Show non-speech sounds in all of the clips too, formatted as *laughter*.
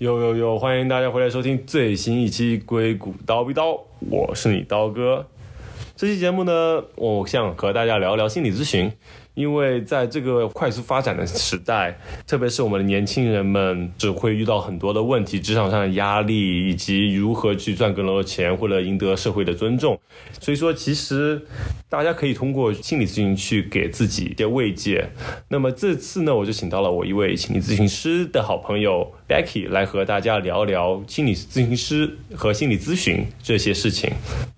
呦呦呦！欢迎大家回来收听最新一期《硅谷刀逼刀》，我是你刀哥。这期节目呢，我想和大家聊聊心理咨询。因为在这个快速发展的时代，*laughs* 特别是我们的年轻人们，只会遇到很多的问题，职场上的压力，以及如何去赚更多的钱，或者赢得社会的尊重。所以说，其实大家可以通过心理咨询去给自己一些慰藉。那么这次呢，我就请到了我一位心理咨询师的好朋友 Becky 来和大家聊聊心理咨询师和心理咨询这些事情。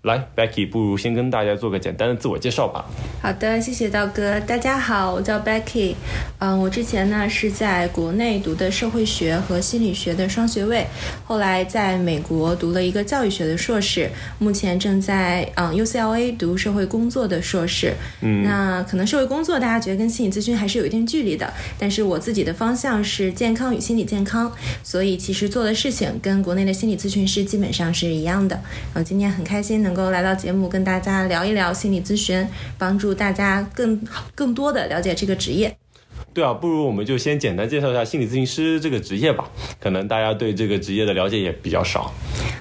来，Becky，不如先跟大家做个简单的自我介绍吧。好的，谢谢道哥，大家。大家好，我叫 Becky，嗯，我之前呢是在国内读的社会学和心理学的双学位，后来在美国读了一个教育学的硕士，目前正在嗯 UCLA 读社会工作的硕士。嗯，那可能社会工作大家觉得跟心理咨询还是有一定距离的，但是我自己的方向是健康与心理健康，所以其实做的事情跟国内的心理咨询师基本上是一样的。然后今天很开心能够来到节目跟大家聊一聊心理咨询，帮助大家更更多。多的了解这个职业。对啊，不如我们就先简单介绍一下心理咨询师这个职业吧。可能大家对这个职业的了解也比较少。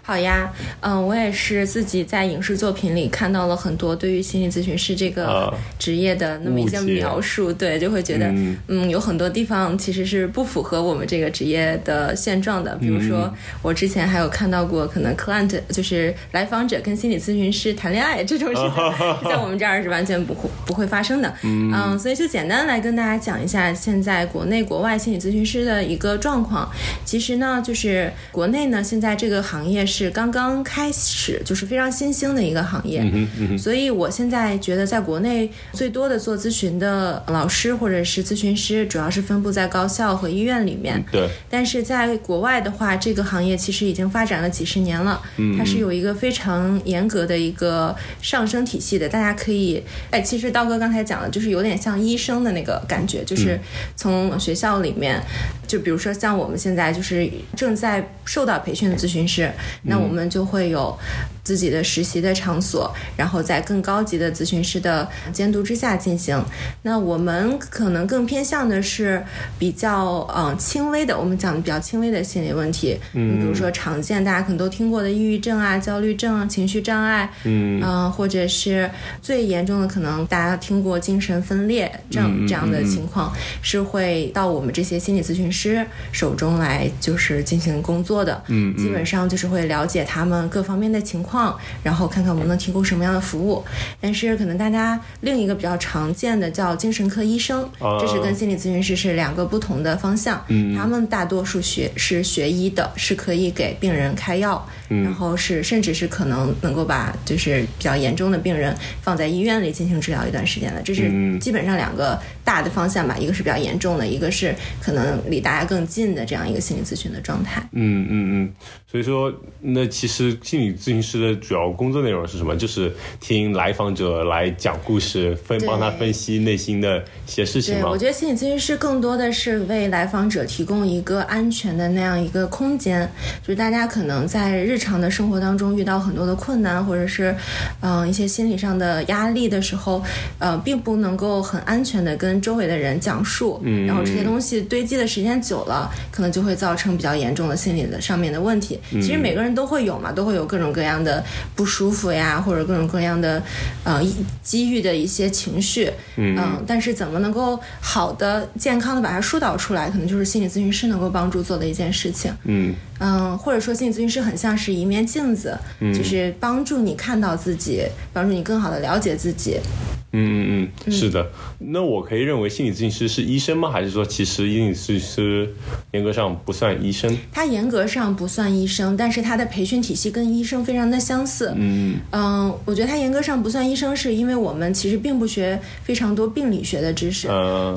好呀，嗯，我也是自己在影视作品里看到了很多对于心理咨询师这个职业的那么一些描述，对，就会觉得，嗯，有很多地方其实是不符合我们这个职业的现状的。比如说，我之前还有看到过，可能 client 就是来访者跟心理咨询师谈恋爱这种事情，*laughs* 在我们这儿是完全不会不会发生的。嗯，所以就简单来跟大家讲一下。现在国内国外心理咨询师的一个状况，其实呢，就是国内呢，现在这个行业是刚刚开始，就是非常新兴的一个行业。所以我现在觉得，在国内最多的做咨询的老师或者是咨询师，主要是分布在高校和医院里面。对。但是在国外的话，这个行业其实已经发展了几十年了，它是有一个非常严格的一个上升体系的。大家可以，哎，其实刀哥刚才讲的，就是有点像医生的那个感觉，就是。从学校里面，就比如说像我们现在就是正在受到培训的咨询师，那我们就会有。自己的实习的场所，然后在更高级的咨询师的监督之下进行。那我们可能更偏向的是比较嗯轻微的，我们讲的比较轻微的心理问题，嗯，比如说常见大家可能都听过的抑郁症啊、焦虑症、啊、情绪障碍，嗯，或者是最严重的可能大家听过精神分裂症这样的情况，是会到我们这些心理咨询师手中来就是进行工作的，嗯，基本上就是会了解他们各方面的情况。况，然后看看我们能提供什么样的服务。但是可能大家另一个比较常见的叫精神科医生，这是跟心理咨询师是两个不同的方向。嗯，他们大多数学是学医的，是可以给病人开药，然后是甚至是可能能够把就是比较严重的病人放在医院里进行治疗一段时间的。这是基本上两个大的方向吧，一个是比较严重的，一个是可能离大家更近的这样一个心理咨询的状态。嗯嗯嗯，所以说那其实心理咨询师。的主要工作内容是什么？就是听来访者来讲故事，分帮他分析内心的一些事情吗？我觉得心理咨询师更多的是为来访者提供一个安全的那样一个空间，就是大家可能在日常的生活当中遇到很多的困难，或者是嗯一些心理上的压力的时候，呃，并不能够很安全的跟周围的人讲述，嗯，然后这些东西堆积的时间久了，可能就会造成比较严重的心理的上面的问题。其实每个人都会有嘛，都会有各种各样的。不舒服呀，或者各种各样的，呃，机遇的一些情绪，嗯，但是怎么能够好的、健康的把它疏导出来，可能就是心理咨询师能够帮助做的一件事情，嗯嗯，或者说心理咨询师很像是一面镜子，就是帮助你看到自己，帮助你更好的了解自己。嗯嗯嗯，是的。那我可以认为心理咨询师是医生吗？还是说其实心理咨询师严格上不算医生？他严格上不算医生，但是他的培训体系跟医生非常的相似。嗯嗯，我觉得他严格上不算医生，是因为我们其实并不学非常多病理学的知识。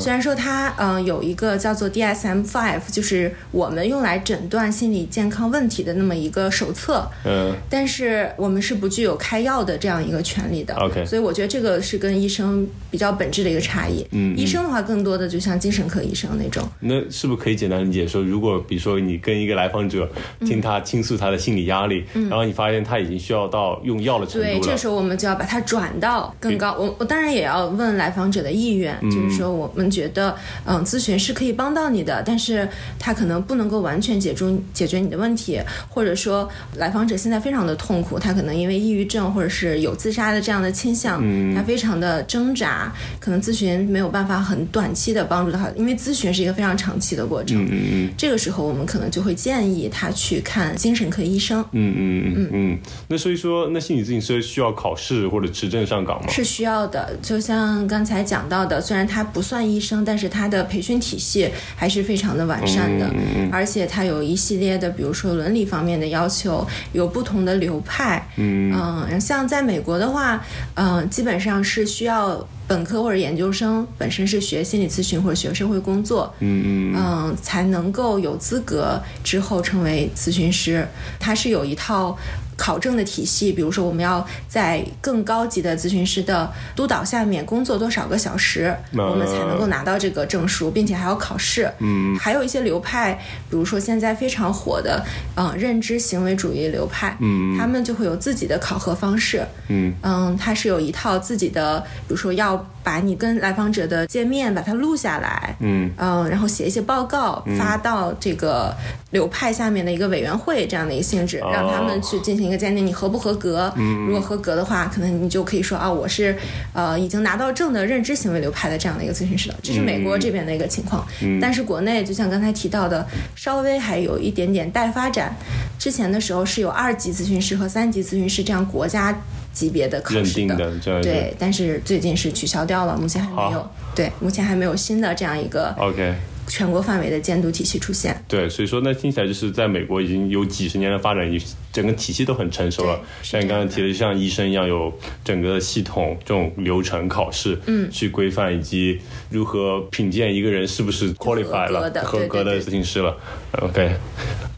虽然说他嗯有一个叫做 DSM Five，就是我们用来诊断心理健康问题的那么一个手册。嗯，但是我们是不具有开药的这样一个权利的。OK，所以我觉得这个是跟医医生比较本质的一个差异。嗯，医生的话更多的就像精神科医生那种。那是不是可以简单理解说，如果比如说你跟一个来访者听他倾诉他的心理压力，然后你发现他已经需要到用药的程度了，对，这时候我们就要把它转到更高。我我当然也要问来访者的意愿，就是说我们觉得，嗯，咨询是可以帮到你的，但是他可能不能够完全解决解决你的问题，或者说来访者现在非常的痛苦，他可能因为抑郁症或者是有自杀的这样的倾向，他非常的挣扎，可能咨询没有办法很短期的帮助到他，因为咨询是一个非常长期的过程。嗯嗯这个时候我们可能就会建议他去看精神科医生。嗯嗯嗯嗯。那所以说，那心理咨询师需要考试或者持证上岗吗？是需要的，就像刚才讲到的，虽然他不算医生，但是他的培训体系还是非常的完善的，嗯而且他有一系列的，比如说伦理方面的要求，有不同的流派。嗯嗯，像在美国的话，嗯，基本上是需要本科或者研究生本身是学心理咨询或者学社会工作，嗯嗯嗯，才能够有资格之后成为咨询师。它是有一套考证的体系，比如说我们要在更高级的咨询师的督导下面工作多少个小时，我们才能够拿到这个证书，并且还要考试。嗯，还有一些流派，比如说现在非常火的，嗯，认知行为主义流派，嗯，他们就会有自己的考核方式。嗯。嗯，它是有一套自己的，比如说要把你跟来访者的见面把它录下来，嗯。嗯，然后写一些报告发到这个流派下面的一个委员会这样的一个性质，哦。让他们去进行一个鉴定，你合不合格？如果合格的话，可能你就可以说啊，我是呃已经拿到证的认知行为流派的这样的一个咨询师了。这是美国这边的一个情况，但是国内就像刚才提到的，稍微还有一点点待发展。之前的时候是有二级咨询师和三级咨询师这样国家级别的考试定的对，但是最近是取消掉了，目前还没有。对，目前还没有新的这样一个 OK。全国范围的监督体系出现。对，所以说那听起来就是在美国已经有几十年的发展，已经整个体系都很成熟了。像你刚才这样的。提的，像医生一样，有整个系统、这种流程、考试，嗯。去规范以及如何品鉴一个人是不是 qualify 了合格的咨询师了。OK，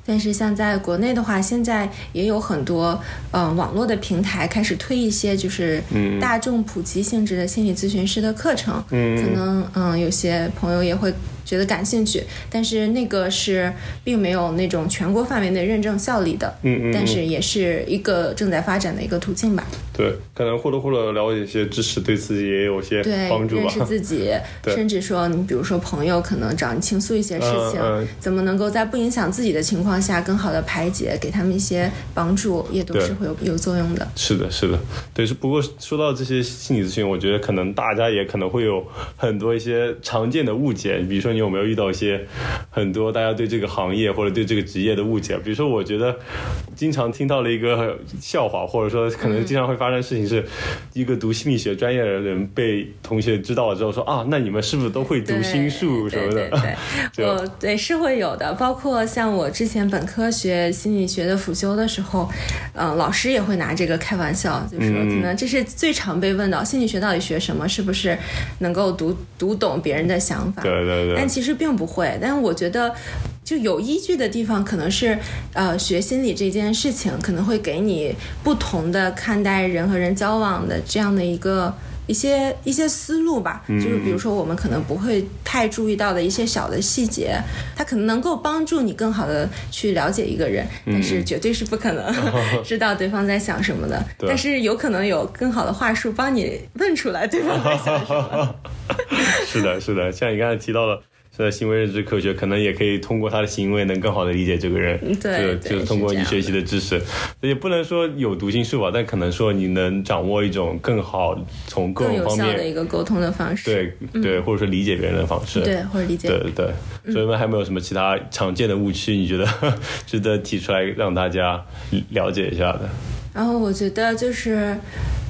但是像在国内的话，现在也有很多嗯、呃网络的平台开始推一些就是大众普及性质的心理咨询师的课程，嗯。可能嗯有些朋友也会觉得感兴趣，但是那个是并没有那种全国范围内认证效力的，嗯嗯嗯但是也是一个正在发展的一个途径吧。对，可能或多或少了解一些知识，对自己也有些对，帮助吧认。识自己，*laughs* 甚至说你比如说朋友可能找你倾诉一些事情，嗯嗯怎么能够在不影响自己的情况下更好的排解，给他们一些帮助，也都是会有有作用的。是的，是的，对。是不过说到这些心理咨询，我觉得可能大家也可能会有很多一些常见的误解。比如说，你有没有遇到一些很多大家对这个行业或者对这个职业的误解？比如说，我觉得经常听到了一个笑话，或者说可能经常会发生的事情是，一个读心理学专业的人被同学知道了之后说啊，那你们是不是都会读心术什么的？对对 *laughs* 是会有的，包括像我之前本科学心理学的辅修的时候，嗯、老师也会拿这个开玩笑，就说嗯可能这是最常被问到，心理学到底学什么？是不是能够读读懂别人的想法？对对对但其实并不会，但是我觉得。就有依据的地方，可能是，呃，学心理这件事情可能会给你不同的看待人和人交往的这样的一个一些一些思路吧。嗯就是比如说，我们可能不会太注意到的一些小的细节，它可能能够帮助你更好的去了解一个人，但是绝对是不可能 *laughs* 知道对方在想什么的。但是有可能有更好的话术帮你问出来对方在想什么。*laughs* 是的，是的，像你刚才提到的。现在行为认知科学可能也可以通过他的行为，能更好的理解这个人。对对就就是通过你学习的知识，也不能说有读心术吧，但可能说你能掌握一种更好从各方面，的一个沟通的方式，对对，或者说理解别人的方式。对，或者理解对对对，所以们还没有什么其他常见的误区，你觉得 *laughs* 值得提出来让大家了解一下的？然后我觉得就是，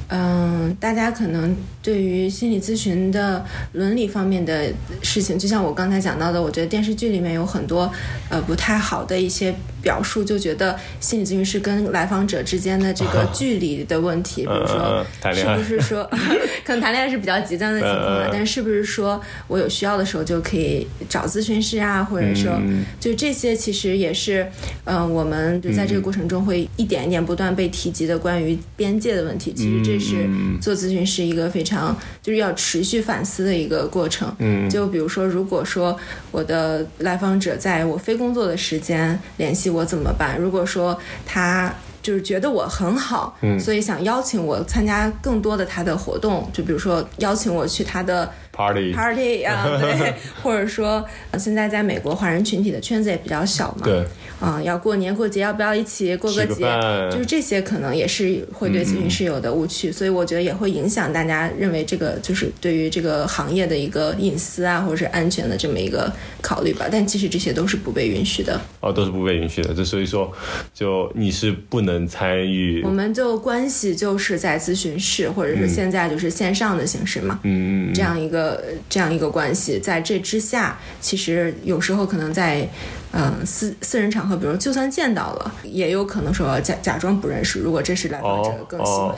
嗯，大家可能对于心理咨询的伦理方面的事情，就像我刚才讲到的，我觉得电视剧里面有很多呃不太好的一些表述，就觉得心理咨询师跟来访者之间的这个 *laughs* 距离的问题，比如说是不是说 *laughs* 可能谈恋爱是比较极端的情况啊？但是是不是说我有需要的时候就可以找咨询师啊？或者说就这些其实也是嗯，我们就在这个过程中会一点一点不断被提及的关于边界的问题。其实这是做咨询师一个非常就是要持续反思的一个过程。嗯，就比如说，如果说我的来访者在我非工作的时间联系我怎么办？如果说他就是觉得我很好，嗯，所以想邀请我参加更多的他的活动，就比如说邀请我去他的。Party party 啊，*laughs* 对，或者说现在在美国华人群体的圈子也比较小嘛，对，啊，要过年过节要不要一起过个节？就是这些可能也是会对咨询师有的误区，所以我觉得也会影响大家认为这个就是对于这个行业的一个隐私啊，或者是安全的这么一个考虑吧。但其实这些都是不被允许的。哦，都是不被允许的。就所以说，就你是不能参与。我们就关系就是在咨询室，或者是现在就是线上的形式嘛，嗯嗯，这样一个。呃，这样一个关系，在这之下，其实有时候可能在。嗯，私私人场合，比如就算见到了，也有可能说假假装不认识。如果这是来访者更喜欢，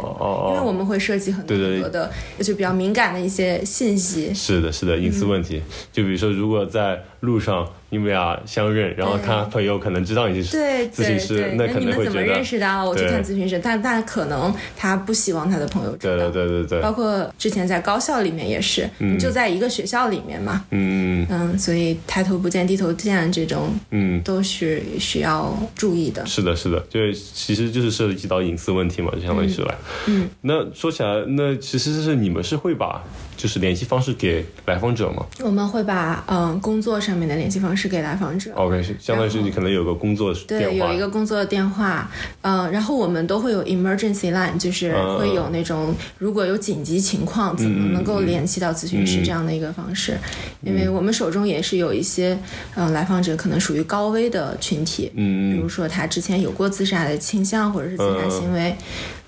因为我们会涉及很多很多的就比较敏感的一些信息。是的，是的，隐私问题。就比如说，如果在路上你们俩相认，然后他朋友可能知道你是咨询师，那可能会觉得你们怎么认识的？我去看咨询师，但但可能他不希望他的朋友知道。对对对对对。包括之前在高校里面也是，就在一个学校里面嘛。嗯嗯嗯。所以抬头不见低头见这种。嗯，都是需要注意的。是的，是的，就其实就是涉及到隐私问题嘛，就相当于是来。嗯，那说起来，那其实是你们是会把。就是联系方式给来访者吗？我们会把嗯工作上面的联系方式给来访者。OK，相当于是你可能有个工作对，有一个工作的电话，嗯，然后我们都会有 emergency line，就是会有那种如果有紧急情况怎么能够联系到咨询师这样的一个方式，因为我们手中也是有一些嗯来访者可能属于高危的群体，嗯比如说他之前有过自杀的倾向或者是自杀行为，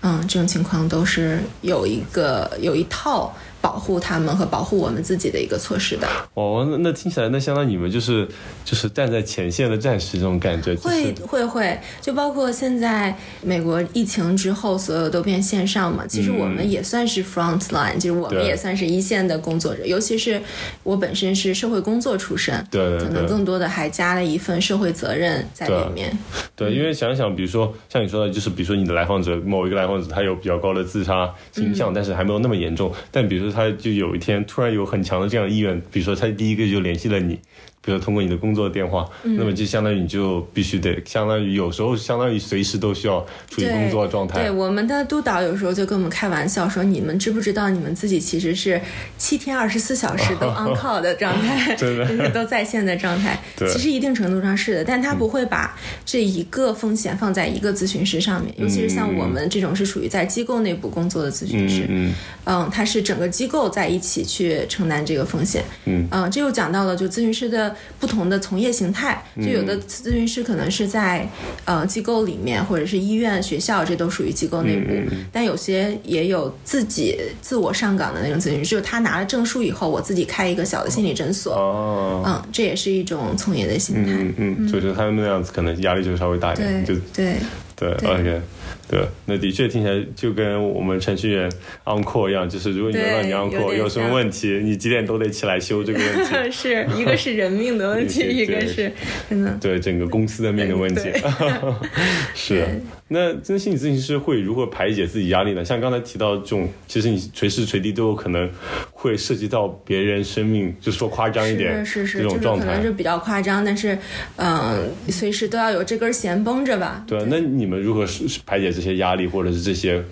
嗯，这种情况都是有一个有一套。保护他们和保护我们自己的一个措施的。哦，那那听起来，那相当于你们就是就是站在前线的战士这种感觉。会会会，就包括现在美国疫情之后，所有都变线上嘛。其实我们也算是 front line，就是我们也算是一线的工作者。尤其是我本身是社会工作出身，对，可能更多的还加了一份社会责任在里面。对，因为想想，比如说像你说的，就是比如说你的来访者某一个来访者，他有比较高的自杀倾向，但是还没有那么严重。但比如说。他就有一天突然有很强的这样的意愿，比如说他第一个就联系了你。比如通过你的工作电话，那么就相当于你就必须得，相当于有时候相当于随时都需要处于工作状态。对，我们的督导有时候就跟我们开玩笑说：“你们知不知道，你们自己其实是七天二十四小时都 *laughs* on call 的状态，*laughs* 就是都在线的状态。其实一定程度上是的，但他不会把这一个风险放在一个咨询师上面，尤其是像我们这种是属于在机构内部工作的咨询师，嗯，嗯，他是整个机构在一起去承担这个风险。嗯，嗯，这又讲到了就咨询师的。不同的从业形态，就有的咨询师可能是在呃机构里面，或者是医院、学校，这都属于机构内部。但有些也有自己自我上岗的那种咨询师，就是他拿了证书以后，我自己开一个小的心理诊所。哦，嗯，这也是一种从业的心态。嗯嗯，所以说他们那样子可能压力就稍微大一点。对对对，OK。对，那的确听起来就跟我们程序员 on call 一样，就是如果你让你 on call 有什么问题，你几点都得起来修这个问题。*laughs* 是一个是人命的问题，*laughs* 一个是真的对整个公司的命的问题。*laughs* 是。那真心理咨询师会如何排解自己压力呢？像刚才提到这种，其实你随时随地都有可能会涉及到别人生命，就说夸张一点，是是是这种状态，可能是比较夸张，但是嗯，随时都要有这根弦绷着吧。对，那你们如何排解这些压力或者是这些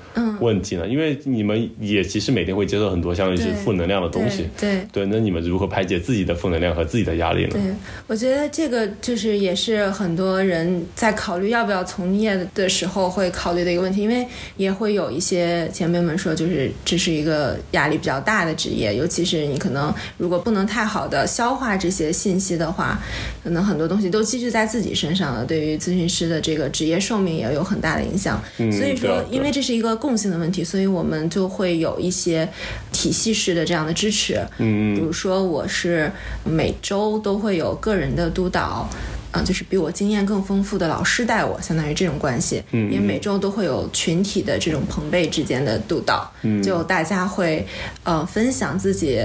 问题呢？因为你们也其实每天会接受很多相当于是负能量的东西。对对，那你们如何排解自己的负能量和自己的压力呢？对，我觉得这个就是也是很多人在考虑要不要从业的时候。会考虑的一个问题，因为也会有一些前辈们说，就是这是一个压力比较大的职业，尤其是你可能如果不能太好的消化这些信息的话，可能很多东西都积聚在自己身上了，对于咨询师的这个职业寿命也有很大的影响。所以说，因为这是一个共性的问题，所以我们就会有一些体系式的这样的支持。嗯，比如说我是每周都会有个人的督导。嗯，就是比我经验更丰富的老师带我，相当于这种关系。嗯，因为每周都会有群体的这种朋辈之间的督导，嗯，就大家会呃分享自己。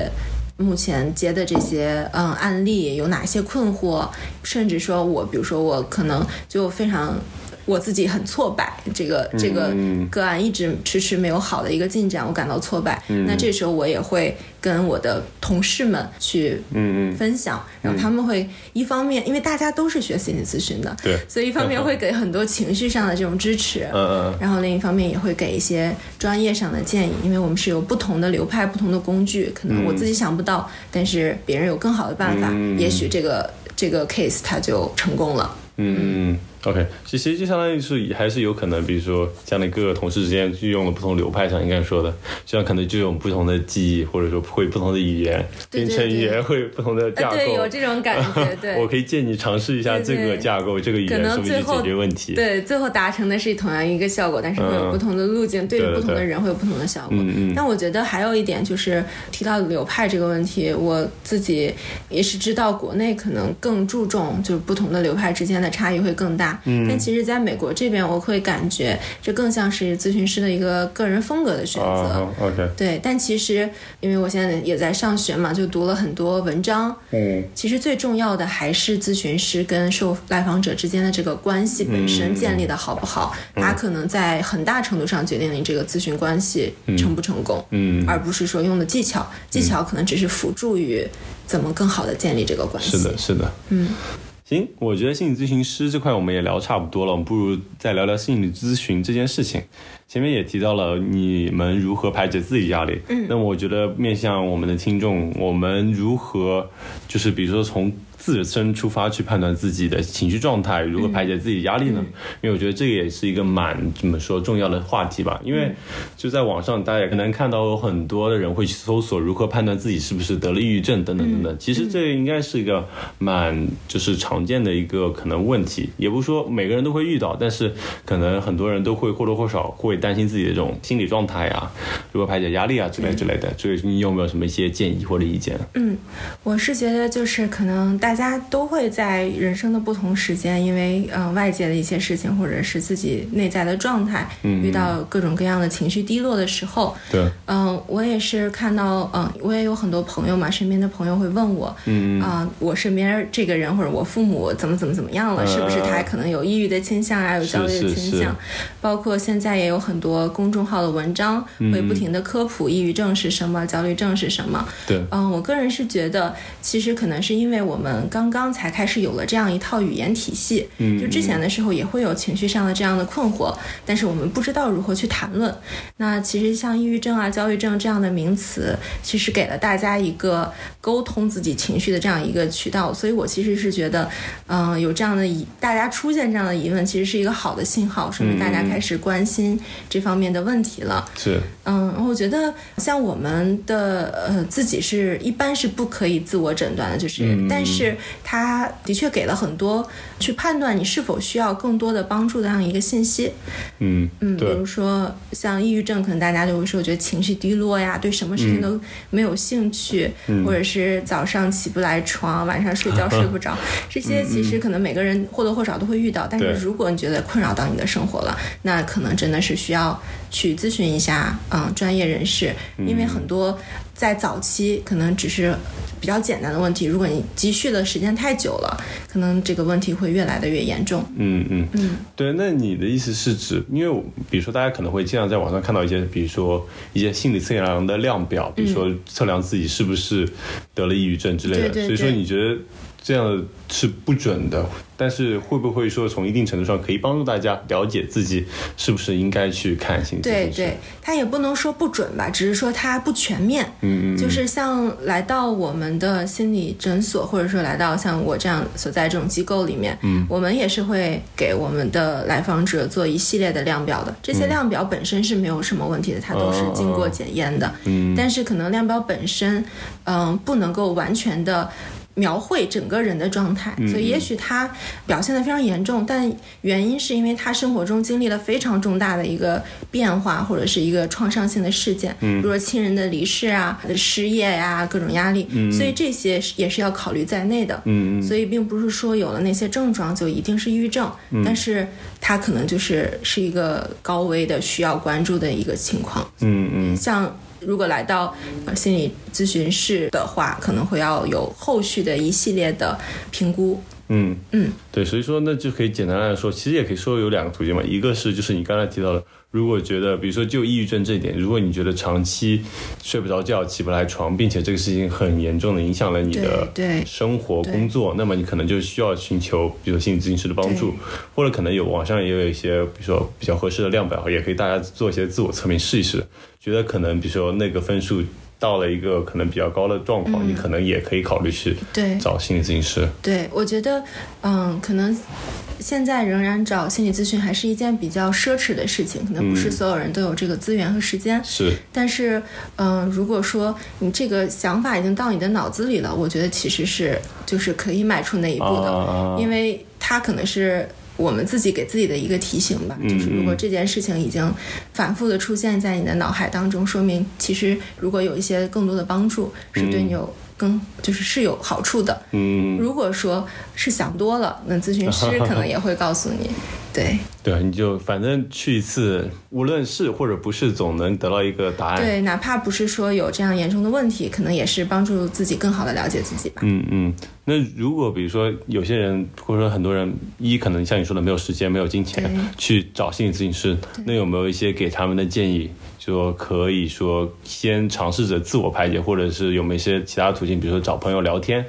目前接的这些嗯案例有哪些困惑？甚至说我，比如说我可能就非常。我自己很挫败，这个这个个案一直迟迟没有好的一个进展，我感到挫败。那这时候我也会跟我的同事们去分享，然后他们会一方面，因为大家都是学心理咨询的，对，所以一方面会给很多情绪上的这种支持，*laughs* 嗯嗯，然后另一方面也会给一些专业上的建议，因为我们是有不同的流派、不同的工具，可能我自己想不到，但是别人有更好的办法，也许这个这个 case 它就成功了，嗯。OK，其实就相当于是还是有可能，比如说像那各个同事之间运用了不同流派，上应该说的，这样可能就有不同的记忆，或者说会不同的语言，编程语言会不同的架构，对，有这种感觉。*laughs* 对，我可以借你尝试一下这个架构，这个语言是不是解决问题？对，最后达成的是同样一个效果，但是会有不同的路径，对于不同的人会有不同的效果。嗯嗯。但我觉得还有一点就是提到流派这个问题，我自己也是知道国内可能更注重就是不同的流派之间的差异会更大。嗯。但其实，在在美国这边，我会感觉这更像是咨询师的一个个人风格的选择。OK，对。但其实，因为我现在也在上学嘛，就读了很多文章。嗯。其实最重要的还是咨询师跟受来访者之间的这个关系本身建立的好不好，它可能在很大程度上决定你这个咨询关系成不成功。嗯。而不是说用的技巧，技巧可能只是辅助于怎么更好的建立这个关系。是的，是的。嗯。行，我觉得心理咨询师这块我们也聊差不多了，我们不如再聊聊心理咨询这件事情。前面也提到了你们如何排解自己压力，嗯，那我觉得面向我们的听众，我们如何就是比如说从。自身出发去判断自己的情绪状态，如何排解自己压力呢？因为我觉得这个也是一个蛮怎么说重要的话题吧。因为就在网上，大家也可能看到有很多的人会去搜索如何判断自己是不是得了抑郁症等等等等。其实这应该是一个蛮就是常见的一个可能问题，也不是说每个人都会遇到，但是可能很多人都会或多或少会担心自己的这种心理状态啊，如何排解压力啊之类之类的。所以你有没有什么一些建议或者意见？嗯，我是觉得就是可能大。家都会在人生的不同时间，因为呃外界的一些事情，或者是自己内在的状态，遇到各种各样的情绪低落的时候，对，嗯，我也是看到，嗯，我也有很多朋友嘛，身边的朋友会问我，嗯啊，我身边这个人或者我父母怎么怎么怎么样了，是不是他可能有抑郁的倾向啊，有焦虑的倾向？包括现在也有很多公众号的文章会不停的科普抑郁症是什么，焦虑症是什么？对，嗯，我个人是觉得，其实可能是因为我们。刚刚才开始有了这样一套语言体系，嗯，就之前的时候也会有情绪上的这样的困惑，但是我们不知道如何去谈论。那其实像抑郁症啊、焦虑症这样的名词，其实给了大家一个沟通自己情绪的这样一个渠道。所以我其实是觉得，嗯，有这样的疑，大家出现这样的疑问，其实是一个好的信号，说明大家开始关心这方面的问题了。是，嗯，我觉得像我们的呃自己是一般是不可以自我诊断的，就是，但是。他的确给了很多去判断你是否需要更多的帮助的这样一个信息。嗯嗯，比如说像抑郁症，可能大家就会说，觉得情绪低落呀，对什么事情都没有兴趣，或者是早上起不来床，晚上睡觉睡不着，这些其实可能每个人或多或少都会遇到。但是如果你觉得困扰到你的生活了，那可能真的是需要去咨询一下嗯专业人士，因为很多在早期可能只是。比较简单的问题，如果你积蓄的时间太久了，可能这个问题会越来的越严重。嗯嗯嗯，对。那你的意思是指，因为比如说大家可能会经常在网上看到一些，比如说一些心理测量的量表，比如说测量自己是不是得了抑郁症之类的。所以说，你觉得？这样是不准的，但是会不会说从一定程度上可以帮助大家了解自己是不是应该去看心理对对，他也不能说不准吧，只是说它不全面。嗯嗯，就是像来到我们的心理诊所，或者说来到像我这样所在这种机构里面，嗯，我们也是会给我们的来访者做一系列的量表的。这些量表本身是没有什么问题的，它都是经过检验的。嗯，但是可能量表本身，嗯，不能够完全的。描绘整个人的状态，嗯所以也许他表现得非常严重，但原因是因为他生活中经历了非常重大的一个变化，或者是一个创伤性的事件，嗯。比如说亲人的离世啊、失业呀、各种压力，所以这些也是要考虑在内的。所以并不是说有了那些症状就一定是抑郁症，但是他可能就是是一个高危的需要关注的一个情况。嗯嗯。像如果来到呃心理咨询室的话，可能会要有后续的一系列的评估。嗯嗯，对，所以说那就可以简单来说，其实也可以说有两个途径嘛，一个是就是你刚才提到的，如果觉得比如说就抑郁症这一点，如果你觉得长期睡不着觉、起不来床，并且这个事情很严重的影响了你的对对。生活、工作，那么你可能就需要寻求比如说心理咨询师的帮助，或者可能有网上也有一些比如说比较合适的量表，也可以大家做一些自我测评试一试，觉得可能比如说那个分数。到了一个可能比较高的状况，你可能也可以考虑去对。找心理咨询师。对，我觉得，嗯，可能现在仍然找心理咨询还是一件比较奢侈的事情，可能不是所有人都有这个资源和时间。是，但是，嗯、如果说你这个想法已经到你的脑子里了，我觉得其实是就是可以迈出那一步的，啊。因为它可能是我们自己给自己的一个提醒吧。就是如果这件事情已经反复的出现在你的脑海当中，说明其实如果有一些更多的帮助，是对你有更就是是有好处的。嗯，如果说是想多了，那咨询师可能也会告诉你，*laughs* 对对，你就反正去一次，无论是或者不是，总能得到一个答案。对，哪怕不是说有这样严重的问题，可能也是帮助自己更好的了解自己吧。嗯嗯，那如果比如说有些人或者说很多人，一可能像你说的没有时间、没有金钱去找心理咨询师，那有没有一些给他们的建议？就说可以说先尝试着自我排解，或者是有没有一些其他途径，比如说找朋友聊天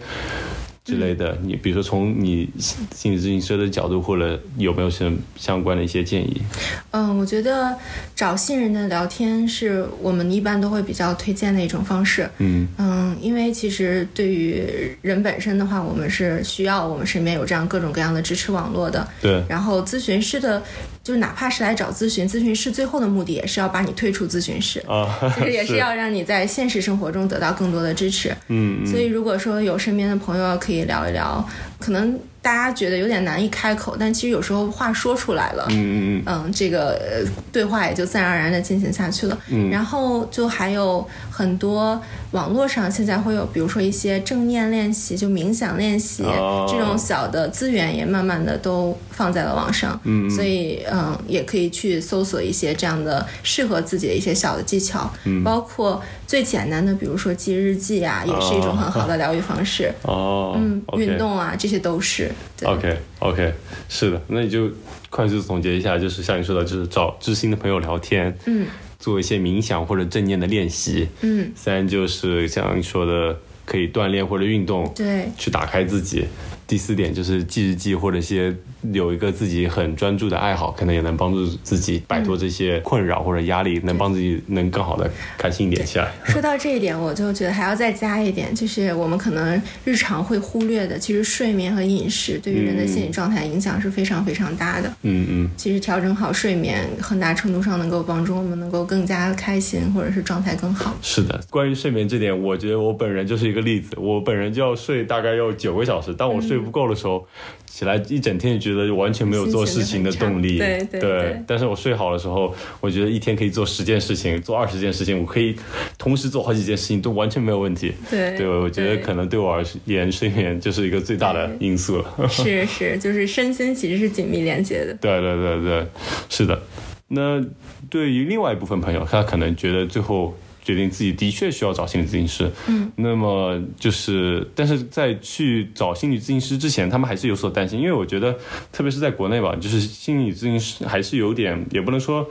之类的？你比如说从你心理咨询师的角度，或者有没有什么相关的一些建议？嗯，我觉得找信任的聊天是我们一般都会比较推荐的一种方式。嗯嗯，因为其实对于人本身的话，我们是需要我们身边有这样各种各样的支持网络的。对，然后咨询师的，就是哪怕是来找咨询，咨询师最后的目的也是要把你退出咨询室，啊，其实也是要让你在现实生活中得到更多的支持。嗯嗯所以如果说有身边的朋友可以聊一聊，可能大家觉得有点难以开口，但其实有时候话说出来了，嗯嗯嗯嗯，这个呃对话也就自然而然的进行下去了。嗯然后就还有很多网络上现在会有，比如说一些正念练习，就冥想练习、哦。这种小的资源，也慢慢的都放在了网上。嗯所以嗯，也可以去搜索一些这样的适合自己的一些小的技巧，嗯。包括最简单的，比如说记日记啊，也是一种很好的疗愈方式。哦，嗯运动啊，这些都是。对。OK OK，是的，那你就快速总结一下，就是像你说的，就是找知心的朋友聊天，嗯做一些冥想或者正念的练习。嗯，三就是像你说的，可以锻炼或者运动，对去打开自己。第四点就是记日记或者一些有一个自己很专注的爱好，可能也能帮助自己摆脱这些困扰或者压力，能帮自己能更好的开心一点起来。说到这一点，我就觉得还要再加一点，就是我们可能日常会忽略的，其实睡眠和饮食对于人的心理状态影响是非常非常大的。嗯嗯，其实调整好睡眠，很大程度上能够帮助我们能够更加开心，或者是状态更好。是的，关于睡眠这点，我觉得我本人就是一个例子。我本人就要睡大概要九个小时，但我睡不够的时候，起来一整天就觉得完全没有做事情的动力。对对但是我睡好的时候，我觉得一天可以做十件事情，做二十件事情，我可以同时做好几件事情，都完全没有问题。对对，我觉得可能对我而言，睡眠就是一个最大的因素了。是是，就是身心其实是紧密连接的。对对对对，是的。那对于另外一部分朋友，他可能觉得最后决定自己的确需要找心理咨询师，嗯，那么就是，但是在去找心理咨询师之前，他们还是有所担心，因为我觉得，特别是在国内吧，就是心理咨询师还是有点，也不能说。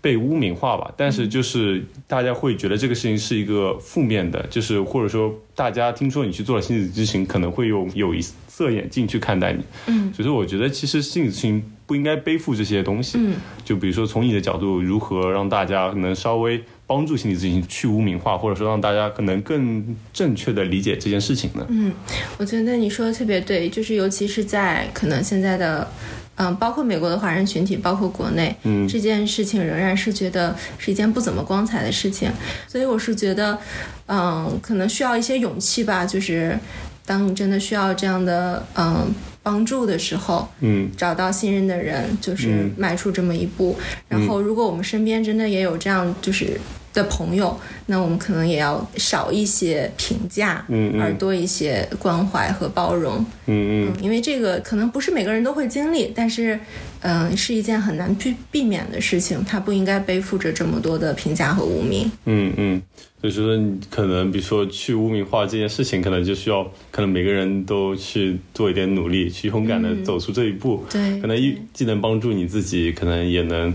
被污名化吧，但是就是大家会觉得这个事情是一个负面的，就是或者说大家听说你去做了心理咨询，可能会用有一色眼镜去看待你，嗯，所以说我觉得其实心理咨询不应该背负这些东西，嗯，就比如说从你的角度，如何让大家能稍微帮助心理咨询去污名化，或者说让大家可能更正确的理解这件事情呢？嗯，我觉得你说的特别对，就是尤其是在可能现在的，嗯，包括美国的华人群体，包括国内，嗯这件事情仍然是觉得是一件不怎么光彩的事情，所以我是觉得，嗯，可能需要一些勇气吧，就是。当你真的需要这样的嗯帮助的时候，嗯。找到信任的人，就是嗯。迈出这么一步。然后，如果我们身边真的也有这样就是的朋友，那我们可能也要少一些评价，嗯嗯。而多一些关怀和包容。嗯。嗯因为这个可能不是每个人都会经历，但是，嗯、是一件很难避避免的事情，他不应该背负着这么多的评价和污名。嗯嗯，就是说你可能比如说去污名化这件事情，可能就需要可能每个人都去做一点努力，去勇敢的走出这一步。对可能一既能帮助你自己，可能也能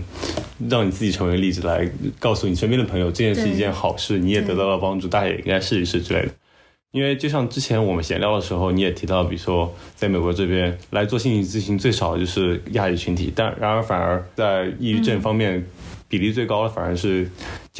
让你自己成为例子，来告诉你身边的朋友，这件是一件好事，你也得到了帮助，大家也应该试一试之类的。因为就像之前我们闲聊的时候，你也提到，比如说在美国这边来做心理咨询最少的就是亚裔群体，但然而反而在抑郁症方面比例最高的反而是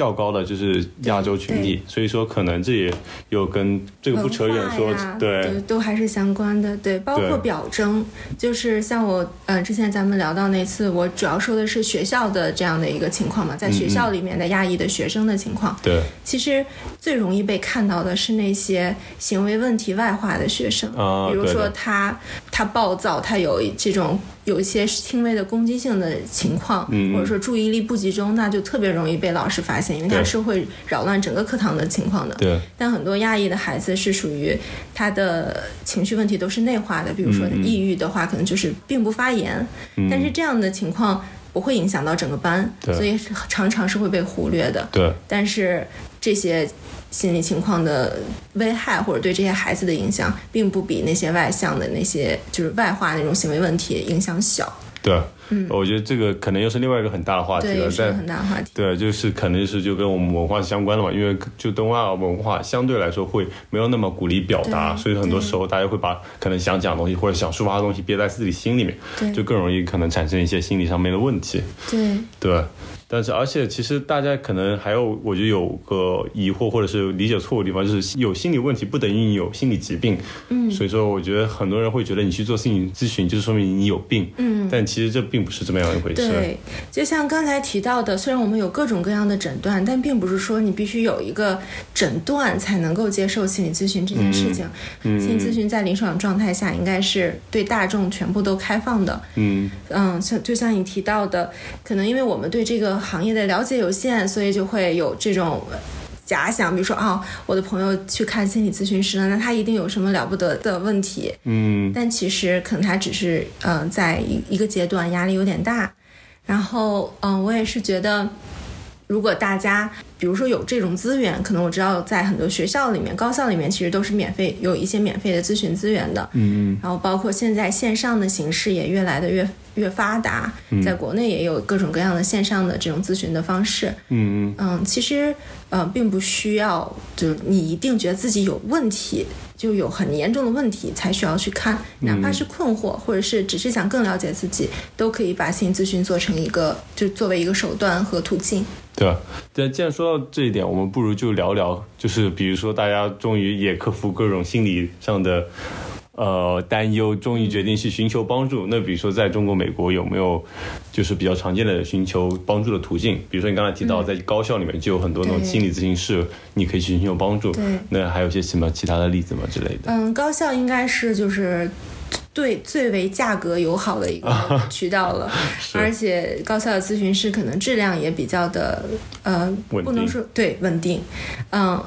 较高的就是亚洲群体，所以说可能这也有跟这个不扯远说对。都都还是相关的，对，包括表征，就是像我呃之前咱们聊到那次，我主要说的是学校的这样的一个情况嘛，在学校里面的亚裔的学生的情况，对。其实最容易被看到的是那些行为问题外化的学生，啊比如说他他暴躁，他有这种有一些轻微的攻击性的情况，或者说注意力不集中，那就特别容易被老师发现，因为他是会扰乱整个课堂的情况的。对但很多亚裔的孩子是属于他的情绪问题都是内化的，比如说嗯嗯抑郁的话，可能就是并不发言，但是这样的情况不会影响到整个班，对所以常常是会被忽略的。对但是这些心理情况的危害或者对这些孩子的影响，并不比那些外向的那些就是外化那种行为问题影响小。对，嗯。我觉得这个可能又是另外一个很大的话题，了，对是个在很大的话题。对，就是可能是就跟我们文化相关的嘛，因为就东亚文化相对来说会没有那么鼓励表达，所以很多时候大家会把可能想讲的东西或者想抒发的东西憋在自己心里面，对。就更容易可能产生一些心理上面的问题。对，对，但是而且其实大家可能还有，我觉得有个疑惑或者是理解错误的地方，就是有心理问题不等于你有心理疾病。嗯，所以说我觉得很多人会觉得你去做心理咨询就是说明你有病。嗯，但其实这并不是这么样一回事。对，就像刚才提到的，虽然我们有各种各样的诊断，但并不是说你必须有一个诊断才能够接受心理咨询这件事情。心理咨询在临床状态下应该是对大众全部都开放的。嗯嗯，像就像你提到的，可能因为我们对这个行业的了解有限，所以就会有这种。假想，比如说啊、我的朋友去看心理咨询师了，那他一定有什么了不得的问题。嗯但其实可能他只是嗯、呃在一一个阶段压力有点大，然后嗯、呃我也是觉得，如果大家比如说有这种资源，可能我知道在很多学校里面、高校里面其实都是免费有一些免费的咨询资源的，嗯然后包括现在线上的形式也越来的越越发达，在国内也有各种各样的线上的这种咨询的方式，嗯嗯，其实呃，并不需要，就是你一定觉得自己有问题，就有很严重的问题才需要去看，哪怕是困惑，或者是只是想更了解自己，都可以把心理咨询做成一个，就作为一个手段和途径。对吧？但既然说到这一点，我们不如就聊聊，就是比如说大家终于也克服各种心理上的呃担忧，终于决定去寻求帮助。那比如说在中国、美国有没有就是比较常见的寻求帮助的途径？比如说你刚才提到在高校里面就有很多那种心理咨询室，你可以去寻求帮助。对那还有一些什么其他的例子吗之类的？嗯，高校应该是就是。对，最为价格友好的一个 *laughs* 渠道了，而且高校的咨询师可能质量也比较的，呃，不能说对稳定，嗯，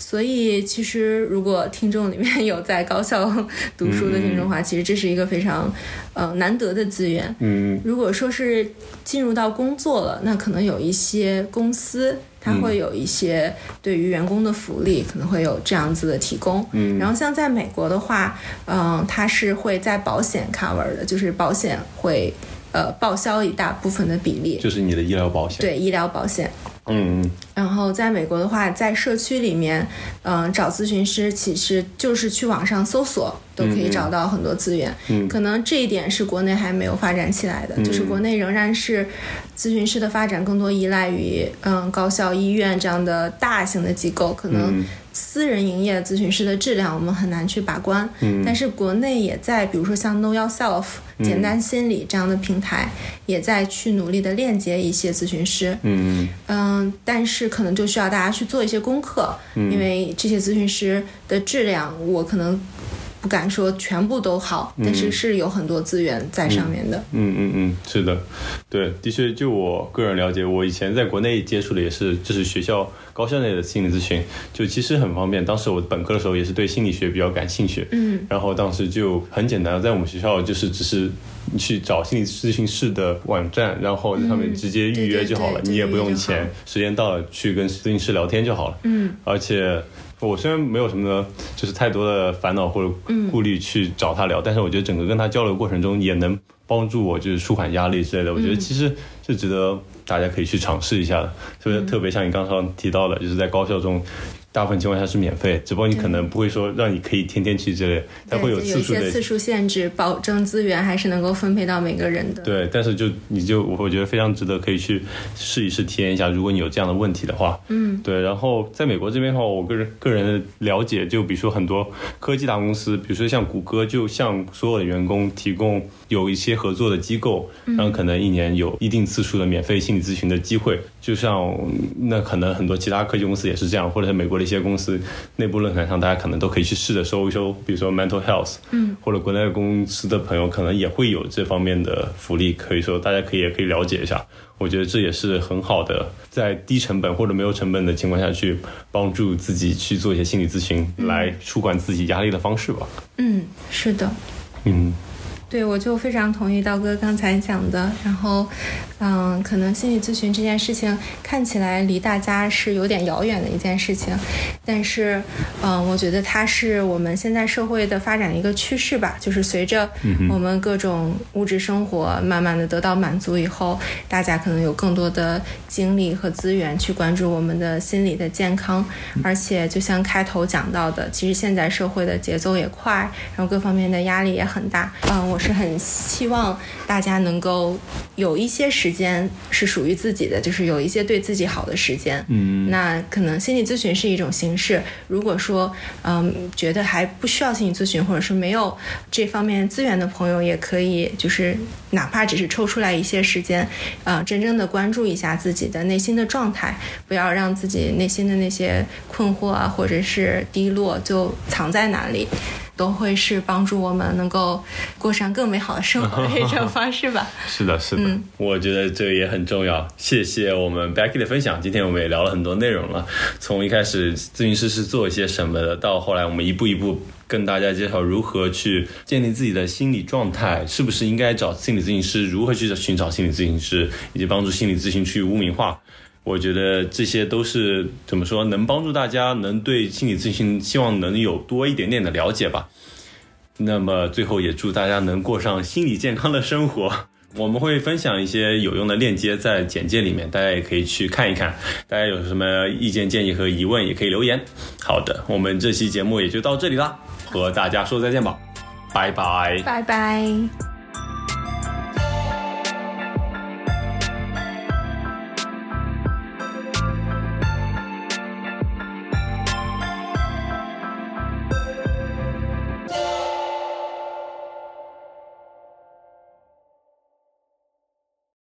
所以其实如果听众里面 *laughs* 有在高校 *laughs* 读书的听众的话，其实这是一个非常呃难得的资源。嗯如果说是进入到工作了，那可能有一些公司。它会有一些对于员工的福利，可能会有这样子的提供。嗯然后像在美国的话，嗯、它是会在保险 cover 的，就是保险会呃报销一大部分的比例，就是你的医疗保险。对医疗保险。嗯嗯然后在美国的话，在社区里面，嗯、找咨询师其实就是去网上搜索都可以找到很多资源。嗯可能这一点是国内还没有发展起来的，就是国内仍然是咨询师的发展更多依赖于嗯高校、医院这样的大型的机构，可能嗯私人营业咨询师的质量我们很难去把关。嗯但是国内也在，比如说像 Know Yourself、简单心理这样的平台，也在去努力的链接一些咨询师。嗯嗯，但是可能就需要大家去做一些功课，因为这些咨询师的质量，我可能不敢说全部都好，但是是有很多资源在上面的。嗯嗯嗯，是的，对，的确，就我个人了解，我以前在国内接触的也是，就是学校高校内的心理咨询，就其实很方便。当时我本科的时候也是对心理学比较感兴趣，嗯，然后当时就很简单，在我们学校就是只是去找心理咨询室的网站，然后在上面直接预约就好了，对对对你也不用钱，时间到了去跟咨询师聊天就好了。嗯，而且我虽然没有什么就是太多的烦恼或者顾虑去找他聊，但是我觉得整个跟他交流过程中也能帮助我就是舒缓压力之类的。我觉得其实是值得大家可以去尝试一下的，特别特别像你刚刚提到的，就是在高校中。大部分情况下是免费，只不过你可能不会说让你可以天天去之类，它会有次数的一些次数限制，保证资源还是能够分配到每个人的。对，但是就你就我觉得非常值得可以去试一试体验一下，如果你有这样的问题的话，嗯，对。然后在美国这边的话，我个人个人的了解，就比如说很多科技大公司，比如说像谷歌，就向所有的员工提供有一些合作的机构，然后可能一年有一定次数的免费心理咨询的机会。就像那可能很多其他科技公司也是这样，或者是美国的一些公司内部论坛上，大家可能都可以去试着搜一搜，比如说 mental health，嗯，或者国内的公司的朋友可能也会有这方面的福利，可以说大家可以也可以了解一下。我觉得这也是很好的，在低成本或者没有成本的情况下去帮助自己去做一些心理咨询，来舒缓自己压力的方式吧。嗯，是的。嗯对，我就非常同意道哥刚才讲的。然后，嗯，可能心理咨询这件事情看起来离大家是有点遥远的一件事情，但是，嗯，我觉得它是我们现在社会的发展一个趋势吧。就是随着我们各种物质生活慢慢的得到满足以后，大家可能有更多的精力和资源去关注我们的心理的健康。而且，就像开头讲到的，其实现在社会的节奏也快，然后各方面的压力也很大。嗯，我是很希望大家能够有一些时间是属于自己的，就是有一些对自己好的时间。嗯，那可能心理咨询是一种形式。如果说嗯觉得还不需要心理咨询，或者是没有这方面资源的朋友，也可以就是哪怕只是抽出来一些时间，呃，真正的关注一下自己的内心的状态，不要让自己内心的那些困惑啊，或者是低落就藏在哪里。都会是帮助我们能够过上更美好的生活 *laughs* 的一种方式吧。*laughs* 是的，是的，嗯我觉得这也很重要。谢谢我们 Becky 的分享，今天我们也聊了很多内容了。从一开始咨询师是做一些什么的，到后来我们一步一步跟大家介绍如何去建立自己的心理状态，是不是应该找心理咨询师，如何去寻找心理咨询师，以及帮助心理咨询去污名化。我觉得这些都是怎么说，能帮助大家能对心理咨询希望能有多一点点的了解吧。那么最后也祝大家能过上心理健康的生活。*laughs* 我们会分享一些有用的链接在简介里面，大家也可以去看一看。大家有什么意见建议和疑问，也可以留言。好的，我们这期节目也就到这里啦，和大家说再见吧，拜拜。拜拜。